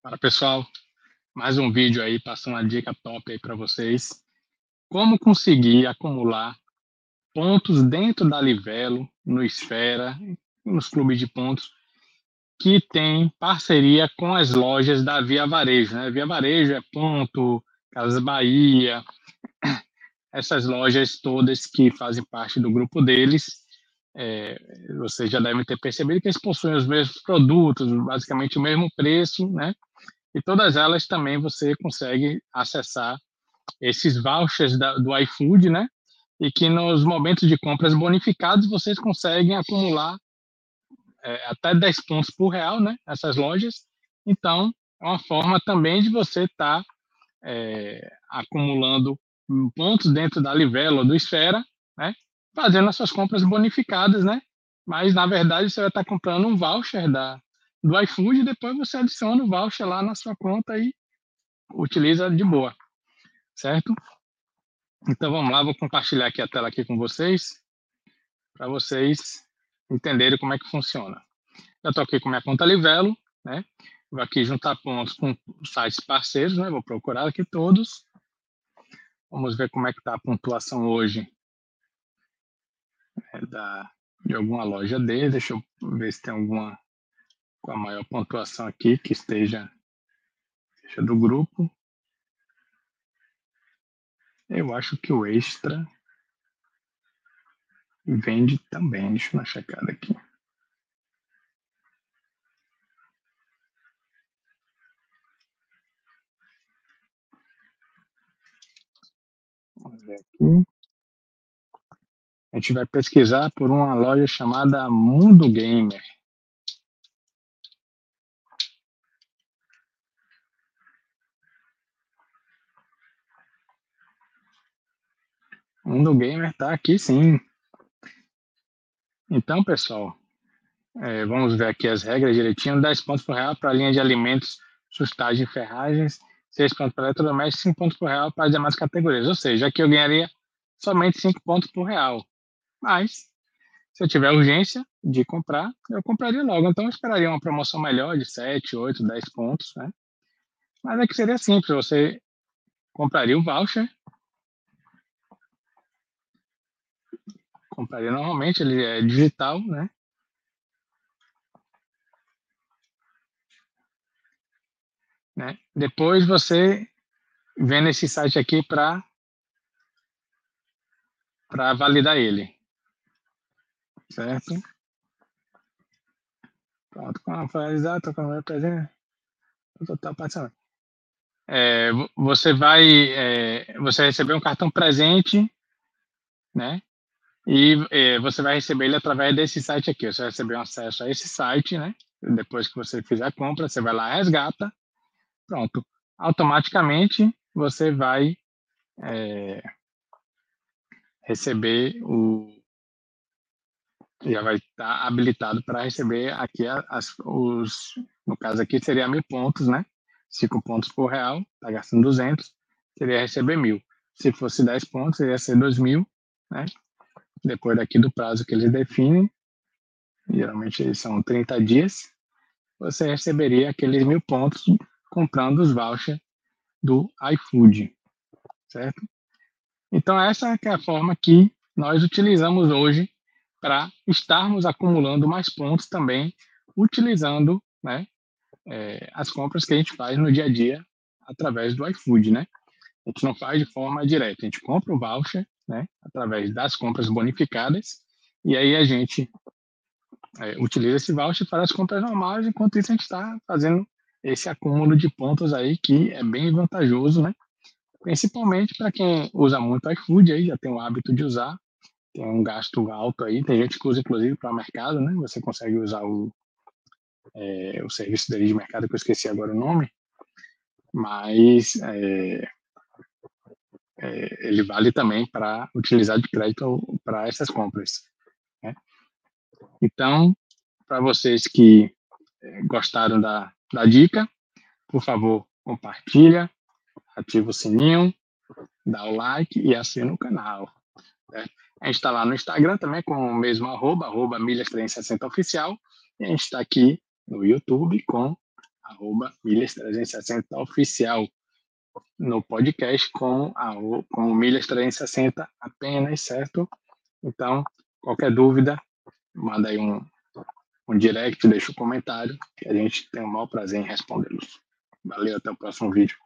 Fala pessoal, mais um vídeo aí, passando uma dica top aí para vocês. Como conseguir acumular pontos dentro da Livelo, no Esfera, nos clubes de pontos, que tem parceria com as lojas da Via Varejo. Né? Via Varejo é Ponto, Casas Bahia, essas lojas todas que fazem parte do grupo deles. É, vocês já devem ter percebido que eles possuem os mesmos produtos, basicamente o mesmo preço, né? E todas elas também você consegue acessar esses vouchers da, do iFood, né? E que nos momentos de compras bonificados vocês conseguem acumular é, até 10 pontos por real, né? Essas lojas. Então, é uma forma também de você estar tá, é, acumulando pontos dentro da Livelo ou do Esfera, né? Fazendo as suas compras bonificadas, né? Mas, na verdade, você vai estar tá comprando um voucher da, do iFood e depois você adiciona o voucher lá na sua conta e utiliza de boa, certo? Então vamos lá, vou compartilhar aqui a tela aqui com vocês para vocês entenderem como é que funciona. Já estou aqui com minha conta Livelo, né? Vou aqui juntar pontos com sites parceiros, né? Vou procurar aqui todos. Vamos ver como é que está a pontuação hoje é da, de alguma loja dele. Deixa eu ver se tem alguma com a maior pontuação aqui que esteja, esteja do grupo. Eu acho que o extra vende também. Deixa eu dar uma checada aqui. Vamos ver aqui. A gente vai pesquisar por uma loja chamada Mundo Gamer. Mundo Gamer está aqui sim. Então, pessoal, é, vamos ver aqui as regras direitinho. 10 pontos por real para a linha de alimentos, sustagem e ferragens. 6 pontos para eletrodomésticos, 5 pontos por real para as demais categorias. Ou seja, aqui eu ganharia somente 5 pontos por real. Mas, se eu tiver urgência de comprar, eu compraria logo. Então, eu esperaria uma promoção melhor de 7, 8, 10 pontos, né? Mas é que seria simples. Você compraria o voucher compraria normalmente, ele é digital, né? né? Depois você vem nesse site aqui para para validar ele. Certo? Pronto, com a finalizar, tô com presente. Total parcelamento. É, você vai, é, você receber um cartão presente, né? E é, você vai receber ele através desse site aqui. Você vai receber um acesso a esse site, né? Depois que você fizer a compra, você vai lá, resgata. Pronto. Automaticamente você vai é, receber o. Já vai estar habilitado para receber aqui as, os. No caso aqui seria mil pontos, né? Cinco pontos por real, está gastando 200, seria receber mil. Se fosse 10 pontos, seria ser 2 mil, né? Depois daqui do prazo que eles definem, geralmente são 30 dias, você receberia aqueles mil pontos comprando os vouchers do iFood, certo? Então essa é a forma que nós utilizamos hoje para estarmos acumulando mais pontos também, utilizando né, é, as compras que a gente faz no dia a dia através do iFood, né? A gente não faz de forma direta, a gente compra o voucher né, através das compras bonificadas, e aí a gente é, utiliza esse voucher para as compras normais, enquanto isso a gente está fazendo esse acúmulo de pontos aí que é bem vantajoso, né? Principalmente para quem usa muito iFood aí, já tem o hábito de usar, tem um gasto alto aí, tem gente que usa inclusive para mercado, né? Você consegue usar o, é, o serviço dele de mercado, que eu esqueci agora o nome, mas é, é, ele vale também para utilizar de crédito para essas compras. Né? Então, para vocês que é, gostaram da, da dica, por favor, compartilha, ativa o sininho, dá o like e assina o canal. Né? A gente está lá no Instagram também com o mesmo arroba, arroba milhas360 oficial, e a gente está aqui no YouTube com arroba milhas 360 oficial no podcast com, a, com milhas 360 apenas, certo? Então, qualquer dúvida, manda aí um, um direct, deixa um comentário, que a gente tem o maior prazer em respondê-los. Valeu, até o próximo vídeo.